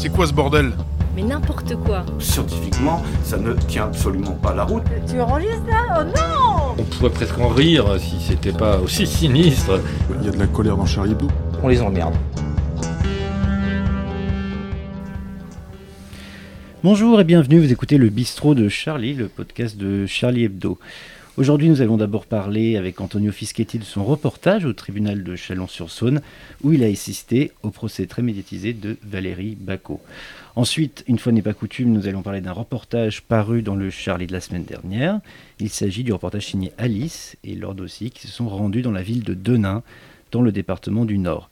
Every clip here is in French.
C'est quoi ce bordel Mais n'importe quoi. Scientifiquement, ça ne tient absolument pas la route. Tu enregistres là Oh non On pourrait presque en rire si c'était pas aussi sinistre. Il y a de la colère dans Charlie Hebdo. On les emmerde. Bonjour et bienvenue, vous écoutez le bistrot de Charlie, le podcast de Charlie Hebdo. Aujourd'hui, nous allons d'abord parler avec Antonio Fischetti de son reportage au tribunal de Chalon-sur-Saône, où il a assisté au procès très médiatisé de Valérie Bacot. Ensuite, une fois n'est pas coutume, nous allons parler d'un reportage paru dans le Charlie de la semaine dernière. Il s'agit du reportage signé Alice et Lord aussi, qui se sont rendus dans la ville de Denain, dans le département du Nord.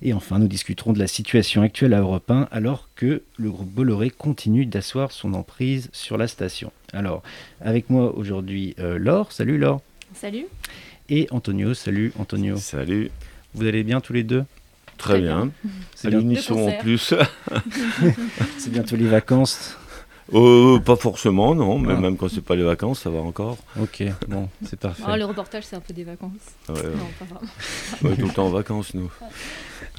Et enfin, nous discuterons de la situation actuelle à Europe 1 alors que le groupe Bolloré continue d'asseoir son emprise sur la station. Alors, avec moi aujourd'hui, euh, Laure. Salut Laure. Salut. Et Antonio. Salut Antonio. Salut. Vous allez bien tous les deux? Très, Très bien. C'est bien- l'unisson en plus. c'est bientôt les vacances. Euh, pas forcément, non, mais Ah. même quand c'est pas les vacances, ça va encore. Ok, bon, c'est parfait. Oh, le reportage, c'est un peu des vacances. Ouais, Non, pas vraiment. on est tout le temps en vacances, nous.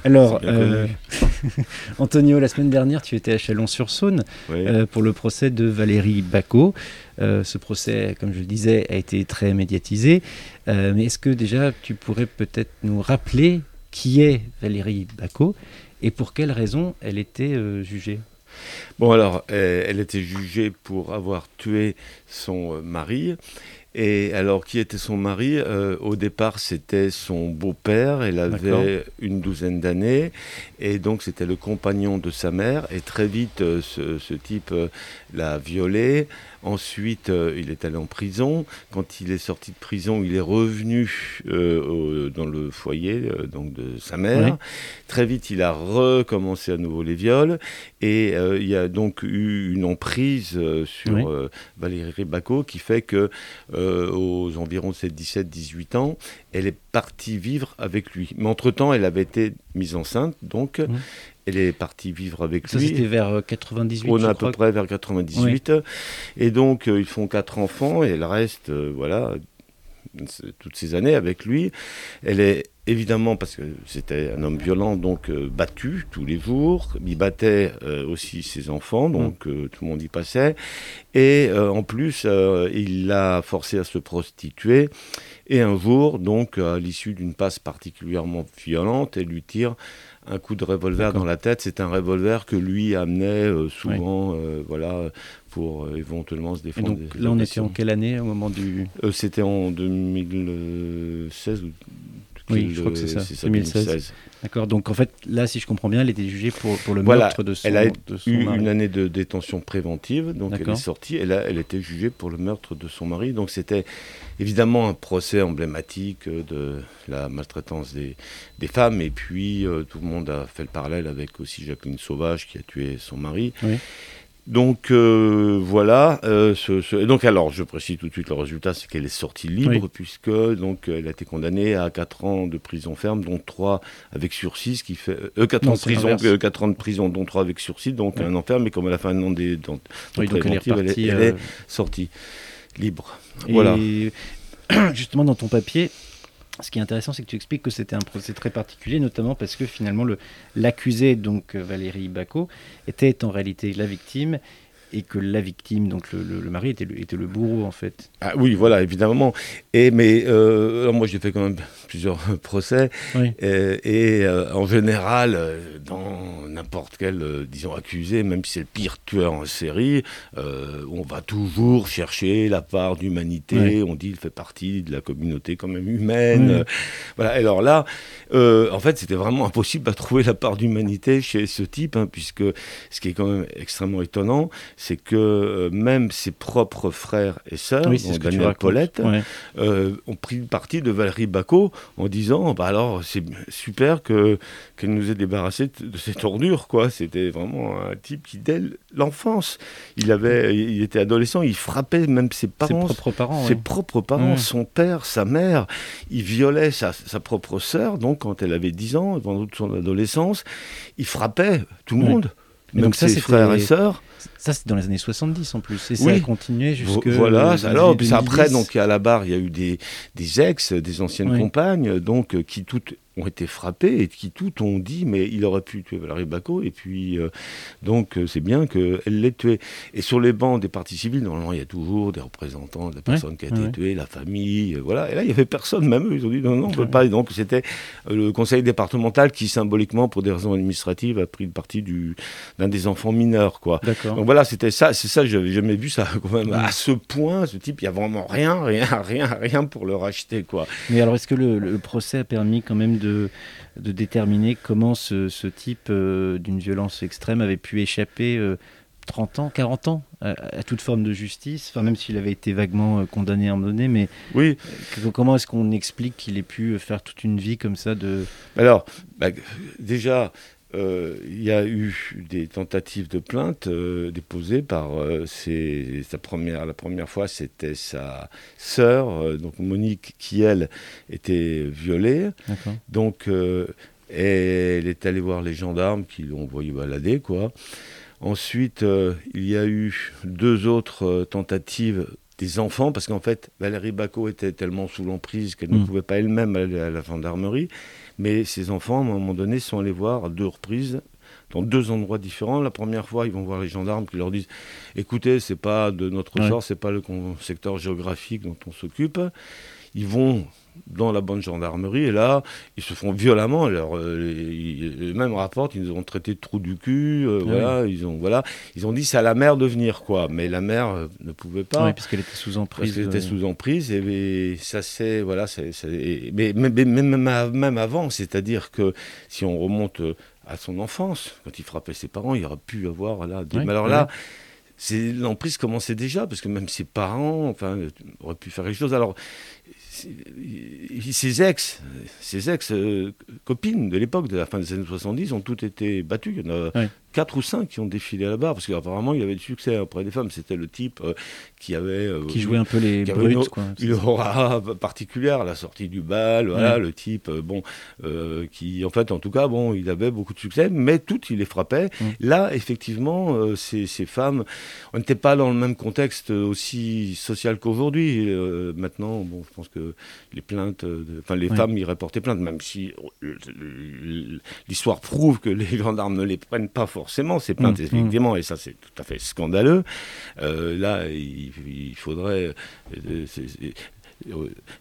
Alors, euh, Antonio, la semaine dernière, tu étais à Chalon-sur-Saône Oui. euh, pour le procès de Valérie Bacot. Euh, ce procès, comme je le disais, a été très médiatisé. Mais est-ce que déjà tu pourrais peut-être nous rappeler qui est Valérie Bacot et pour quelles raisons elle était jugée? Bon, alors, elle était jugée pour avoir tué son mari. Et alors, qui était son mari? Euh, Au départ, c'était son beau-père. Elle avait une douzaine d'années. Et donc, c'était le compagnon de sa mère. Et très vite, euh, ce, ce type euh, l'a violée. Ensuite, euh, il est allé en prison. Quand il est sorti de prison, il est revenu euh, au- dans le foyer euh, donc de sa mère. Oui. Très vite, il a recommencé à nouveau les viols. Et il y a donc eu une emprise sur Oui. Valérie Bacot qui fait que aux environs de ses 17-18 ans, elle est partie vivre avec lui. Mais entre-temps, elle avait été mise enceinte, donc. Elle est partie vivre avec Ça, lui. c'était vers euh, 98, On je est à peu près vers 98. Et donc, euh, ils font quatre enfants et elle reste, euh, voilà, toutes ces années avec lui. Elle est évidemment, parce que c'était un homme violent, donc euh, battu tous les jours. Il battait euh, aussi ses enfants, donc euh, tout le monde y passait. Et euh, en plus, euh, il l'a forcé à se prostituer. Et un jour, donc, à l'issue d'une passe particulièrement violente, elle lui tire un coup de revolver dans la tête. C'est un revolver que lui amenait euh, souvent, euh, voilà, pour euh, éventuellement se Et défendre. donc là, on était en quelle année au moment du... C'était en 2016 ou Oui, je crois que c'est euh, ça, 2016. D'accord, donc en fait, là, si je comprends bien, elle était jugée pour, pour le Voilà, meurtre de son, elle a de son eu mari. une année de détention préventive, donc elle est sortie, et là, elle était jugée pour le meurtre de son mari. Donc c'était évidemment un procès emblématique euh, de la maltraitance des, des femmes, et puis euh, tout le monde a fait le parallèle avec aussi Jacqueline Sauvage qui a tué son mari. Oui. Donc euh, voilà, euh, ce- ce- et donc alors je précise tout de suite le résultat, c'est qu'elle est sortie libre Oui. puisque donc elle a été condamnée à 4 ans de prison ferme, dont 3 avec sursis, ce qui fait euh, 4 Non, ans de prison, l'inverse. euh, quatre ans de prison, dont 3 avec sursis, donc Oui. un enfer, mais comme elle a fait un an des dans, Oui, donc elle est elle est- repartie. elle euh, est sortie libre. Et Voilà. justement, dans ton papier, ce qui est intéressant, c'est que tu expliques que c'était un procès très particulier, notamment parce que finalement, le- l'accusé, donc euh, Valérie Bacot, était en réalité la victime et que la victime, donc le, le- le mari, était le, était le bourreau, en fait. Ah oui, voilà, évidemment. Et mais euh, alors moi j'ai fait quand même plusieurs procès Oui. Et euh, en général, euh, dans n'importe quel, euh, disons, accusé, même si c'est le pire tueur en série, on va toujours chercher la part d'humanité. On dit il fait partie de la communauté quand même humaine. Oui. Voilà. Alors là, en fait, c'était vraiment impossible à trouver la part d'humanité chez ce type, hein, puisque ce qui est quand même extrêmement étonnant, c'est que euh, même ses propres frères et sœurs, Oui, tu Daniel. Paulette, Ouais. euh, ont pris le parti de Valérie Bacot en disant bah alors c'est super que qu'elle nous ait débarrassé de, cette ordure quoi c'était vraiment un type qui dès l'enfance il avait il était adolescent il frappait même ses Ses parents propres parents. ses propres parents, Ouais. son père, sa mère, il violait sa, sa propre sœur, donc quand elle avait 10 ans, pendant toute son adolescence, il frappait tout le monde, Et donc ça, ses frères et sœurs. Ça, c'est dans les années 70 en plus. Et ça a continué jusque. Vo- voilà, alors, après, 2010. donc à la barre, il y a eu des, des ex, des anciennes Oui. compagnes, donc euh, qui toutes ont été frappés et qui tout ont dit mais il aurait pu tuer Valérie Bacot et puis euh, donc euh, c'est bien qu'elle l'ait tué. Et sur les bancs des partis civils, normalement il y a toujours des représentants de la personne qui a été ouais. tuée, la famille, euh, voilà. Et là il n'y avait personne, même eux, ils ont dit non, non, on ne peut pas. Et donc c'était le conseil départemental qui symboliquement, pour des raisons administratives, a pris le parti du- d'un des enfants mineurs, quoi. Donc voilà, c'était ça, c'est ça, j'avais jamais vu ça quand même à ce point. Ce type, il y a vraiment rien, rien, rien, rien pour le racheter, quoi. Mais alors, est-ce que le, le procès a permis quand même de, de déterminer comment ce, ce type euh, d'une violence extrême avait pu échapper euh, 30 ans, 40 ans à, à toute forme de justice. Enfin, même s'il avait été vaguement euh, condamné à un moment donné, mais Oui, comment est-ce qu'on explique qu'il ait pu faire toute une vie comme ça de... Alors, bah, déjà, euh, il y a eu des tentatives de plainte euh, déposées par euh, ses- sa première, la première fois, c'était sa sœur, euh, donc Monique, qui elle était violée. Donc, euh, elle est allée voir les gendarmes qui l'ont envoyé balader, quoi. Ensuite, euh, il y a eu deux autres euh, tentatives des enfants, parce qu'en fait, Valérie Bacot était tellement sous l'emprise qu'elle ne Mm. pouvait pas elle-même aller à la gendarmerie. Mais ses enfants, à un moment donné, sont allés voir à deux reprises dans deux endroits différents. La première fois, ils vont voir les gendarmes qui leur disent "Écoutez, c'est pas de notre Ouais. sort, c'est pas le secteur géographique dont on s'occupe." Ils vont dans la bonne gendarmerie et là, ils se font violemment. Alors, euh, ils, même rapportent, ils nous ont traité de trou du cul. euh, Ah voilà, ils ont voilà, ils ont dit c'est à la mère de venir quoi. Mais la mère euh, ne pouvait pas. Oui, puisqu'elle était sous Parce emprise. qu'elle était euh, sous emprise, et, et ça c'est. Voilà, c'est, mais, mais- mais même, même- avant, c'est-à-dire que si on remonte euh, à son enfance, quand il frappait ses parents, il aurait pu avoir. Voilà, des- Ouais, mais alors là, l'emprise commençait déjà, parce que même ses parents enfin, auraient pu faire quelque chose. Alors, ses ex, ses ex euh, copines de l'époque, de la fin des années 70, ont toutes été battues. Il y en a Ouais. quatre ou cinq qui ont défilé à la barre, parce qu'apparemment il avait du succès auprès des femmes. C'était le type euh, qui avait. euh, Qui jouait un peu les une brutes, autre- quoi. une aura particulière à la sortie du bal, voilà, Ouais. le type, euh, bon, euh, qui, en fait, en tout cas, bon, il avait beaucoup de succès, mais toutes, il les frappait. Là, effectivement, euh, ces, ces femmes, on n'était pas dans le même contexte aussi social qu'aujourd'hui. Euh, maintenant, bon, je pense que les plaintes, euh, de- enfin, les femmes iraient porter plainte, même si euh, l'histoire prouve que les gendarmes ne les prennent pas forcément, ces plaintes, Mm. effectivement, et ça, c'est tout à fait scandaleux. Euh, là, il, il faudrait euh, euh,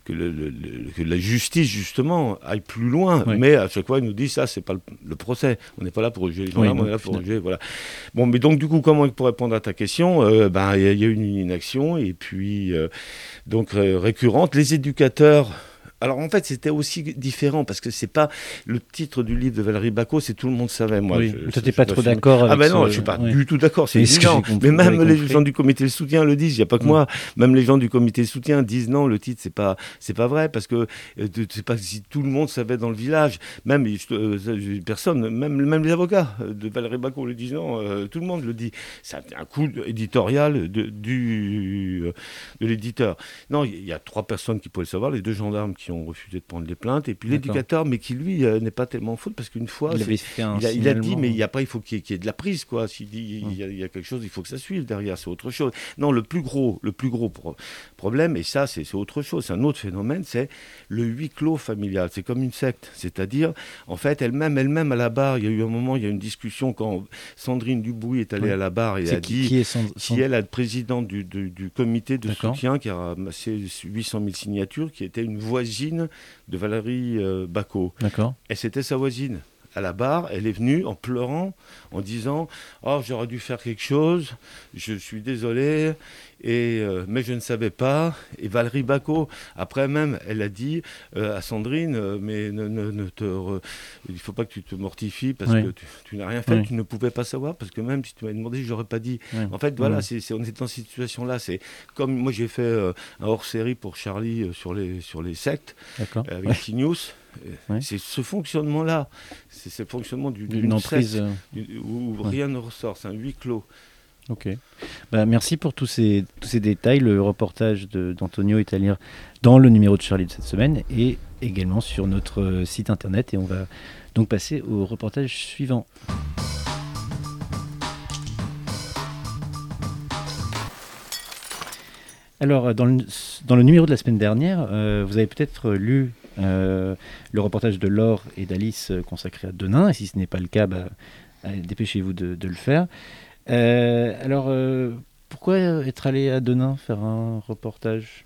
que, le- le- le- que la justice, justement, aille plus loin. Oui. Mais à chaque fois, il nous dit ça, c'est pas le, le procès. On n'est pas là pour juger les gendarmes, Oui, on est là pour juger. Voilà. Bon, mais donc, du coup, comment pour répondre à ta question euh, ben, Il y, y a eu une inaction, et puis, euh, donc, euh, récurrente. Les éducateurs. Alors en fait c'était aussi différent parce que c'est pas le titre du livre de Valérie Bacot, c'est tout le monde savait moi. oui, je- je- je pas trop d'accord avec ah ben non, ce- je suis pas ouais. du tout d'accord, c'est ce évident. Mais même les compris. gens du comité de soutien le disent. Il n'y a pas que Mm. moi. Même les gens du comité de soutien disent non, le titre c'est pas c'est pas vrai parce que euh, c'est pas si tout le monde savait dans le village. Même euh, euh, personne, même même les avocats de Valérie Bacot le disent non. euh, tout le monde le dit. C'est un coup éditorial de, du euh, de l'éditeur. Non, il y a trois personnes qui pouvaient le savoir. Les deux gendarmes qui ont refusé de prendre les plaintes et puis l'éducateur, mais qui lui euh, n'est pas tellement faute parce qu'une fois Il fait un il a, il a dit, mais il y a il faut qu'il y, ait- qu'il y ait de la prise, quoi. S'il dit il y, a, il y a quelque chose, il faut que ça suive derrière, c'est autre chose. Non, le plus gros, le plus gros pro- problème, et ça, c'est autre chose, c'est un autre phénomène, c'est le huis clos familial. C'est comme une secte, c'est-à-dire, en fait, elle-même, elle-même à la barre, il y a eu un moment, il y a eu une discussion quand Sandrine Dubouy est allée Oui. à la barre et a qui, dit qui est qui est la présidente du, du- du comité de soutien qui a ramassé 800 000 signatures, qui était une voisine de Valérie euh, Bacot. D'accord. Et c'était sa voisine. À la barre, elle est venue en pleurant, en disant Oh, j'aurais dû faire quelque chose, je suis désolé, et, euh, mais je ne savais pas. Et Valérie Bacot, après même, elle a dit euh, à Sandrine euh, Mais ne, ne- ne te re- il ne faut pas que tu te mortifies parce Oui. que tu, tu n'as rien fait, Oui. tu ne pouvais pas savoir, parce que même si tu m'avais demandé, je n'aurais pas dit. En fait, voilà, c'est on est dans cette situation-là. C'est comme moi, j'ai fait un hors-série pour Charlie sur, les, sur les sectes avec Ouais. Euh, Ouais. C'est ce fonctionnement-là, c'est ce fonctionnement du- Une d'une euh, du- où Ouais. rien ne ressort, c'est un huis clos. Ok. Bah, merci pour tous ces, tous ces détails. Le reportage d'Antonio est à lire dans le numéro de Charlie de cette semaine et également sur notre euh, site internet. Et on va donc passer au reportage suivant. Alors, dans le, dans le numéro de la semaine dernière, euh, vous avez peut-être lu euh, le reportage de Laure et d'Alice euh, consacré à Denain. Et si ce n'est pas le cas, bah, allez, dépêchez-vous de, de le faire. Euh, alors, euh, pourquoi être allé à Denain faire un reportage?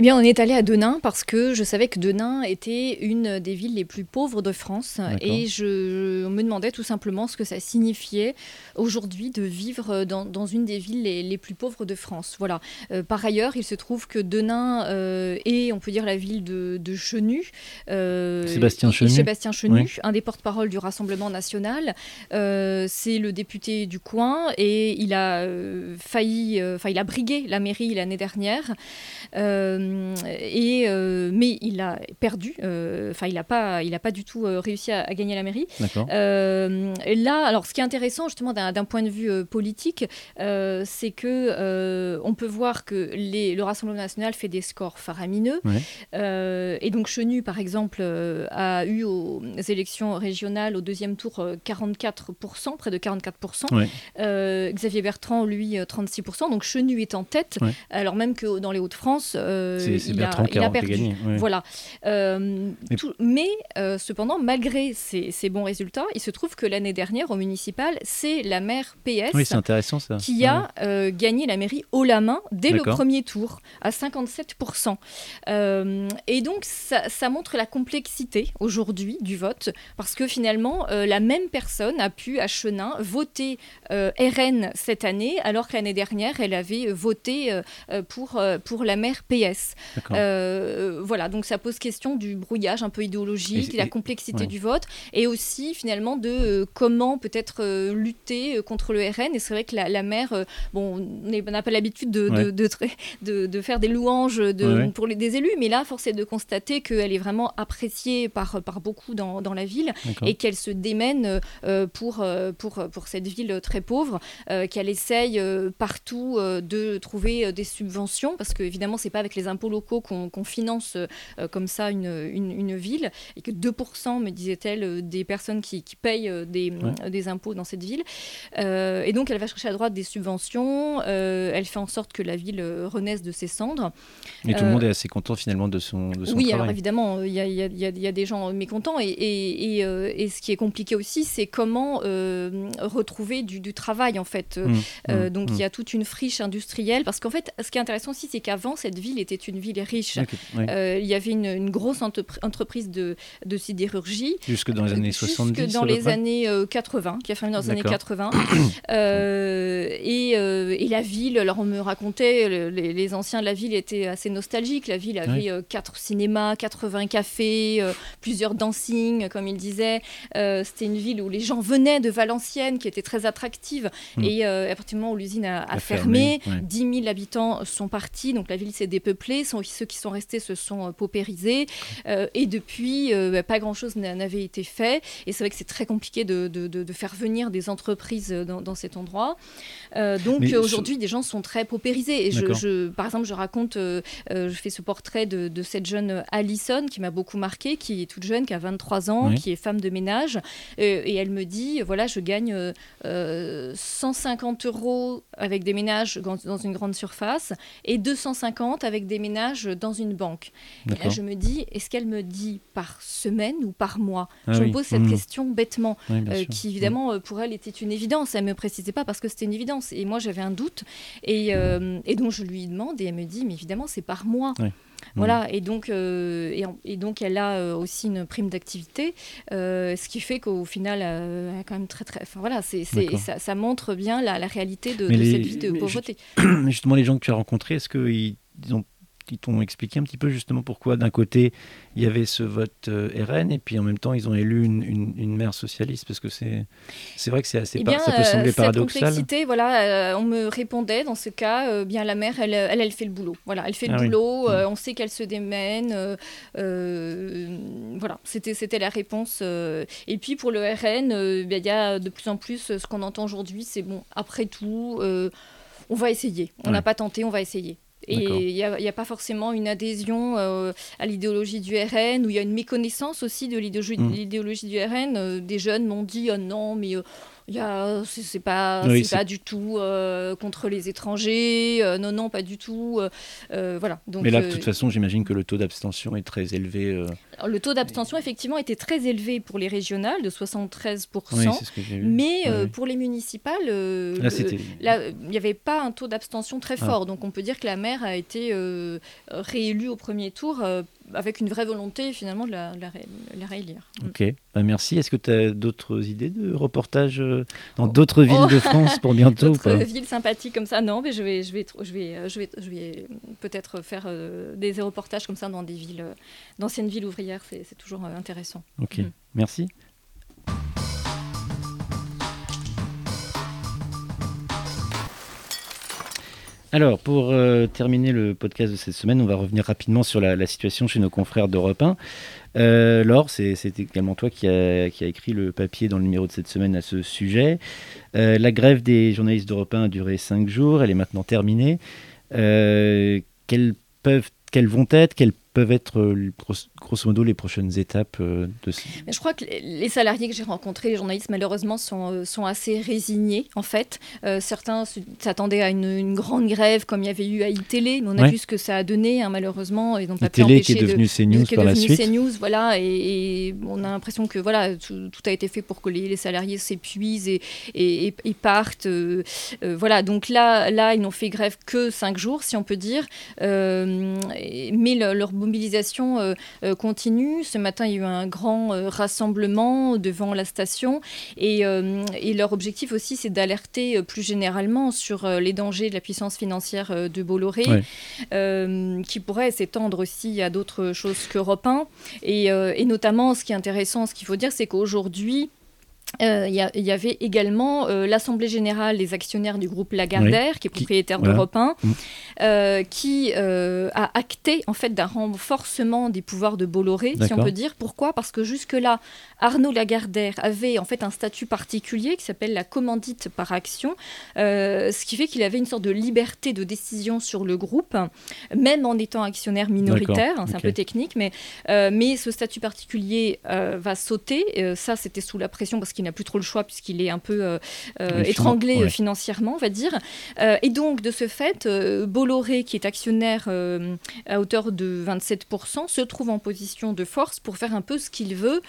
Eh bien, on est allé à Denain parce que je savais que Denain était une des villes les plus pauvres de France et je on me demandais tout simplement ce que ça signifiait aujourd'hui de vivre dans, dans une des villes les, les plus pauvres de France. Voilà. Euh, par ailleurs, il se trouve que Denain euh, est, on peut dire, la ville de, de Chenu. euh, Sébastien Chenu. Sébastien Chenu, Oui. un des porte-parole du Rassemblement national. C'est le député du coin et il a failli, enfin, il a brigué la mairie l'année dernière. Euh, et, euh, mais il a perdu, euh, enfin il n'a pas, il a pas du tout euh, réussi à, à gagner la mairie. Euh, et là, alors ce qui est intéressant justement d'un point de vue euh, politique, euh, c'est que euh, on peut voir que les, le Rassemblement national fait des scores faramineux. Ouais. Euh, et donc Chenu, par exemple, euh, a eu aux élections régionales au deuxième tour euh, 44%, près de 44%. Ouais. Euh, Xavier Bertrand, lui, euh, 36%. Donc Chenu est en tête, Ouais. alors même que dans les Hauts-de-France, euh, C'est c'est il, Bertrand a, qui perdu. gagné. Voilà. Euh, Mais- tout- mais euh, cependant, malgré ces, ces bons résultats, il se trouve que l'année dernière, au municipal, c'est la maire PS Oui, c'est intéressant ça. qui a euh, gagné la mairie haut la main dès le premier tour, à 57%. Euh, et donc, ça, ça montre la complexité aujourd'hui du vote, parce que finalement, euh, la même personne a pu, à Chenin, voter euh, RN cette année, alors que l'année dernière, elle avait voté euh, euh, pour, euh, pour la maire PS. Euh, voilà, donc ça pose question du brouillage un peu idéologique, Et- de la complexité ouais. du vote, et aussi finalement de euh, comment peut-être euh, lutter contre le RN. Et c'est vrai que la, la maire, bon, on n'a pas l'habitude de, Ouais. de, faire des louanges Ouais, pour les, des élus, mais là, force est de constater qu'elle est vraiment appréciée par, par beaucoup dans, dans la ville et qu'elle se démène pour, pour, pour cette ville très pauvre, qu'elle essaye partout de trouver des subventions, parce que évidemment, c'est pas avec les impôts locaux qu'on finance euh, comme ça une, une, une ville, et que 2%, me disait-elle, euh, des personnes qui, qui payent euh, des, Ouais. des impôts dans cette ville. Et donc, elle va chercher à droite des subventions, elle fait en sorte que la ville renaisse de ses cendres. Et tout le monde est assez content finalement de son, de son Oui, alors travail. évidemment, il y, a- y a- y a- il y a des gens mécontents et, et, et, et ce qui est compliqué aussi, c'est comment retrouver du, du travail en fait. Mmh, Euh, mmh, donc mmh. il y a toute une friche industrielle parce qu'en fait, ce qui est intéressant aussi, c'est qu'avant cette ville était une ville riche. Euh, il y avait une, une grosse entrepr- entreprise de, de sidérurgie. Jusque dans les années Jusque 70 dans à peu les années euh, 80, qui a fermé dans les années D'accord. 80. Euh, et, euh, et la ville, alors on me racontait, le- les, les anciens de la ville étaient assez nostalgiques. La ville avait Oui. euh, quatre cinémas, 80 cafés, euh, plusieurs dancing, comme il disait. Euh, C'était une ville où les gens venaient de Valenciennes, qui était très attractive. Mm. Et euh, à partir du moment où l'usine a, a A fermé, fermé, ouais. 10 000 habitants sont partis, donc la ville s'est dépeuplée. Ceux qui sont restés se sont euh, paupérisés. Euh, et depuis, euh, bah, pas grand-chose n'a- n'avait été fait. Et c'est vrai que c'est très compliqué de, de- de- faire venir des entreprises dans, dans cet endroit. Donc aujourd'hui, des gens sont très paupérisés. Et je, je- par exemple, je raconte, je fais ce portrait de, de cette jeune Alison qui m'a beaucoup marqué, qui est toute jeune, qui a 23 ans, Oui. qui est femme de ménage. Et elle me dit, voilà, je gagne euh, euh, 150 euros avec des ménages dans une grande surface et 250 avec des ménages dans une banque. Et là, D'accord. je me dis, est-ce qu'elle me dit par semaine ou par mois? Ah Je oui. me pose cette Mhm. question bêtement, Oui, euh, qui évidemment euh, pour elle était une évidence. Elle me précisait pas parce que c'était une évidence. Et moi, j'avais un doute. Et, euh, et donc, je lui demande et elle me dit, mais évidemment, c'est par mois. Oui. Voilà, et donc, euh, et, donc elle a euh, aussi une prime d'activité, euh, ce qui fait qu'au final, elle a quand même très très. Enfin voilà, c'est, ça, ça montre bien la, la réalité de, Mais de les- cette vie de pauvreté. Mais justement, les gens que tu as rencontrés, est-ce qu'ils ils ont ils t'ont expliqué un petit peu justement pourquoi d'un côté il y avait ce vote euh, RN et puis en même temps ils ont élu une, une, une maire socialiste parce que c'est c'est vrai que c'est assez Eh par- bien, ça peut euh, sembler cette paradoxal. complexité, voilà, euh, on me répondait dans ce cas, euh, bien la mère, elle, elle, elle fait le boulot. Voilà, elle fait le Ah oui. boulot. Mm. euh, on sait qu'elle se démène. euh, euh, voilà, c'était c'était la réponse. euh. Et puis pour le RN, euh, bien, il y a de plus en plus euh, ce qu'on entend aujourd'hui, c'est bon. Après tout, euh, on va essayer. On n'a Ouais. pas tenté, on va essayer. Et il n'y a, il y a pas forcément une adhésion euh, à l'idéologie du RN, où il y a une méconnaissance aussi de l'idéologie Mm. l'idéologie du RN. Euh, des jeunes m'ont dit oh non, mais euh, c'est, pas, Oui, pas du tout euh, contre les étrangers. euh, non, non, pas du tout. euh, voilà. Donc, Mais là, de toute façon, j'imagine que le taux d'abstention est très élevé. alors, le taux d'abstention effectivement était très élevé pour les régionales, de 73 Oui, c'est ce que j'ai vu. mais Ouais. pour les municipales, il n'y avait pas un taux d'abstention très Ah. fort, donc on peut dire que la maire a été réélue au premier tour avec une vraie volonté finalement de la, la ré- la réélire. Mm. Ok, Bah, merci. Est-ce que tu as d'autres idées de reportages euh, dans d'autres villes de France pour bientôt D'autres villes sympathiques comme ça, non, mais je vais, je vais, tr- je vais, euh, je vais, je vais peut-être faire euh, des reportages comme ça dans des villes, d'anciennes villes ouvrières, c'est toujours euh, intéressant. Ok, Mhm. merci. Alors, pour euh, terminer le podcast de cette semaine, on va revenir rapidement sur la, situation chez nos confrères d'Europe 1. Euh, Laure, c'est également toi qui a, qui écrit le papier dans le numéro de cette semaine à ce sujet. Euh, la grève des journalistes d'Europe 1 a duré cinq jours, elle est maintenant terminée. Quelles, vont être, peuvent être euh, gros- grosso modo les prochaines étapes euh, de je crois que les- salariés que j'ai rencontrés, les journalistes, malheureusement, sont, euh, sont assez résignés, en fait. Euh, certains s'attendaient à une, une grande grève, comme il y avait eu à iTélé, mais on a vu ce que ça a donné, hein, malheureusement. Ils n'ont pas télé qui est empêcher de- devenu CNews qui est par la devenu suite. CNews, voilà, et, et on a l'impression que voilà, tout, tout a été fait pour que les, les salariés s'épuisent et, et, partent. euh, euh, voilà, donc là, là, ils n'ont fait grève que cinq jours, si on peut dire, mais le- leur mobilisation euh, euh, continue. Ce matin, il y a eu un grand euh, rassemblement devant la station, et, et leur objectif aussi, c'est d'alerter plus généralement sur les dangers de la puissance financière de Bolloré qui pourrait s'étendre aussi à d'autres choses qu'Europe 1. Et, euh, et notamment, ce qui est intéressant, ce qu'il faut dire, c'est qu'aujourd'hui, euh, il y, avait également euh, l'Assemblée générale des actionnaires du groupe Lagardère, qui est Qui- propriétaire voilà. d'Europe 1, Mm. euh, qui euh, a acté en fait d'un renforcement des pouvoirs de Bolloré, si on peut dire. Pourquoi? Parce que jusque-là, Arnaud Lagardère avait en fait un statut particulier qui s'appelle la commandite par action, ce qui fait qu'il avait une sorte de liberté de décision sur le groupe, même en étant actionnaire minoritaire. hein, c'est un peu technique, mais, mais ce statut particulier va sauter. Ça, c'était sous la pression parce qu'il n'a plus trop le choix puisqu'il est un peu euh, euh, étranglé ouais. euh, financièrement, on va dire. Et donc, de ce fait, Bolloré, qui est actionnaire à hauteur de 27%, se trouve en position de force pour faire un peu ce qu'il veut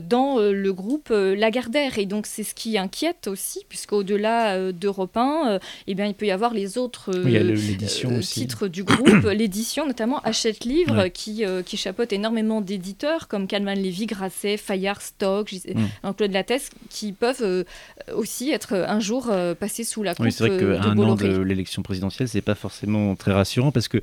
dans le groupe Lagardère. Et donc, c'est ce qui inquiète aussi, puisqu'au-delà d'Europe 1, euh, eh bien, il peut y avoir les autres Oui, le- titres du groupe, l'édition notamment Hachette Livre, Ouais. qui, qui chapeaute énormément d'éditeurs comme Calman Lévy, Grasset, Fayard, Stock, Mm. Jean-Claude Lattès, qui peuvent euh, aussi être euh, un jour euh, passés sous la coupe Oui, c'est vrai euh, qu'à de un an de l'élection présidentielle, c'est pas forcément très rassurant parce que,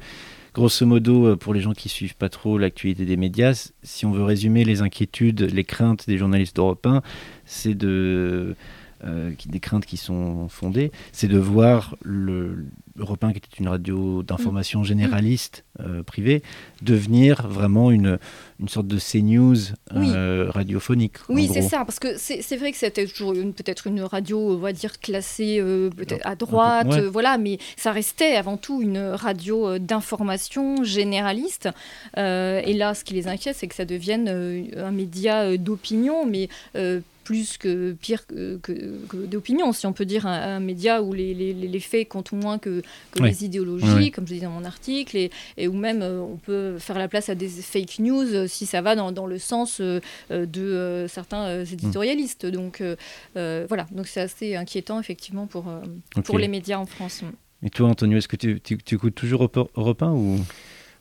grosso modo, pour les gens qui suivent pas trop l'actualité des médias, si on veut résumer les inquiétudes, les craintes des journalistes d'Europe 1, c'est de. Euh, qui- des craintes qui sont fondées, c'est de voir le Europe 1, qui était une radio d'information Mm. généraliste euh, privée, devenir vraiment une, une sorte de CNews euh, radiophonique. Oui, c'est ça, parce que c'est vrai que c'était toujours peut-être une radio, on va dire, classée euh, à droite, ouais. voilà, mais ça restait avant tout une radio d'information généraliste. Et là, ce qui les inquiète, c'est que ça devienne un média d'opinion, mais plus que pire que, que- que d'opinion, si on peut dire, un, un média où les, les- les faits comptent moins que, les idéologies, comme je disais dans mon article, et, et où même euh, on peut faire la place à des fake news euh, si ça va dans, dans le sens euh, de certains euh, éditorialistes. Donc voilà, donc c'est assez inquiétant effectivement pour, pour les médias en France. Et toi, Antonio, est-ce que tu, tu- tu écoutes toujours Europe 1 ou?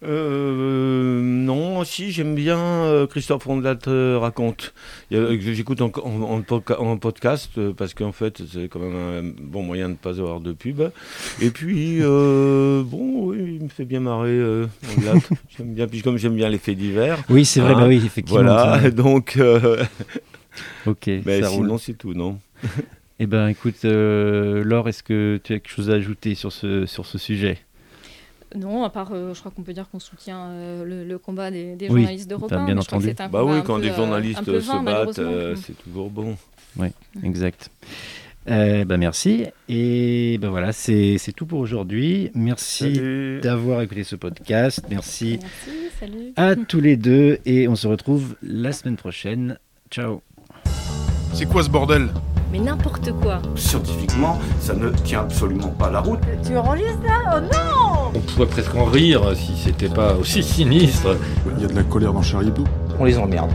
Euh, non, si, j'aime bien euh, Christophe Rondelat euh, raconte. J'écoute en, en- en podca- en podcast parce qu'en fait, c'est quand même un bon moyen de ne pas avoir de pub. Et puis, bon, oui, il me fait bien marrer j'aime bien, puis comme j'aime bien les faits divers. Oui, c'est vrai, Ah, bah oui, effectivement. Voilà, donc, Ok, mais ça sinon, c'est tout, non? Eh ben, écoute, Laure, est-ce que tu as quelque chose à ajouter sur ce, sur ce sujet? Non, à part, euh, je crois qu'on peut dire qu'on soutient euh, le, le combat des, des Oui, journalistes 1, bien mais je crois que entendu. c'est un Bah oui, quand peu, des euh, journalistes se battent, c'est toujours bon. Exact. Euh, bah, merci. Et ben voilà, c'est c'est tout pour aujourd'hui. Merci d'avoir écouté ce podcast. Merci Merci, salut. à tous les deux. Et on se retrouve la semaine prochaine. Ciao. C'est quoi ce bordel? Mais n'importe quoi. Scientifiquement, ça ne tient absolument pas la route. Tu enregistres là Oh non On pourrait presque en rire si c'était pas aussi sinistre. Il y a de la colère dans Charlie Hebdo. On les emmerde.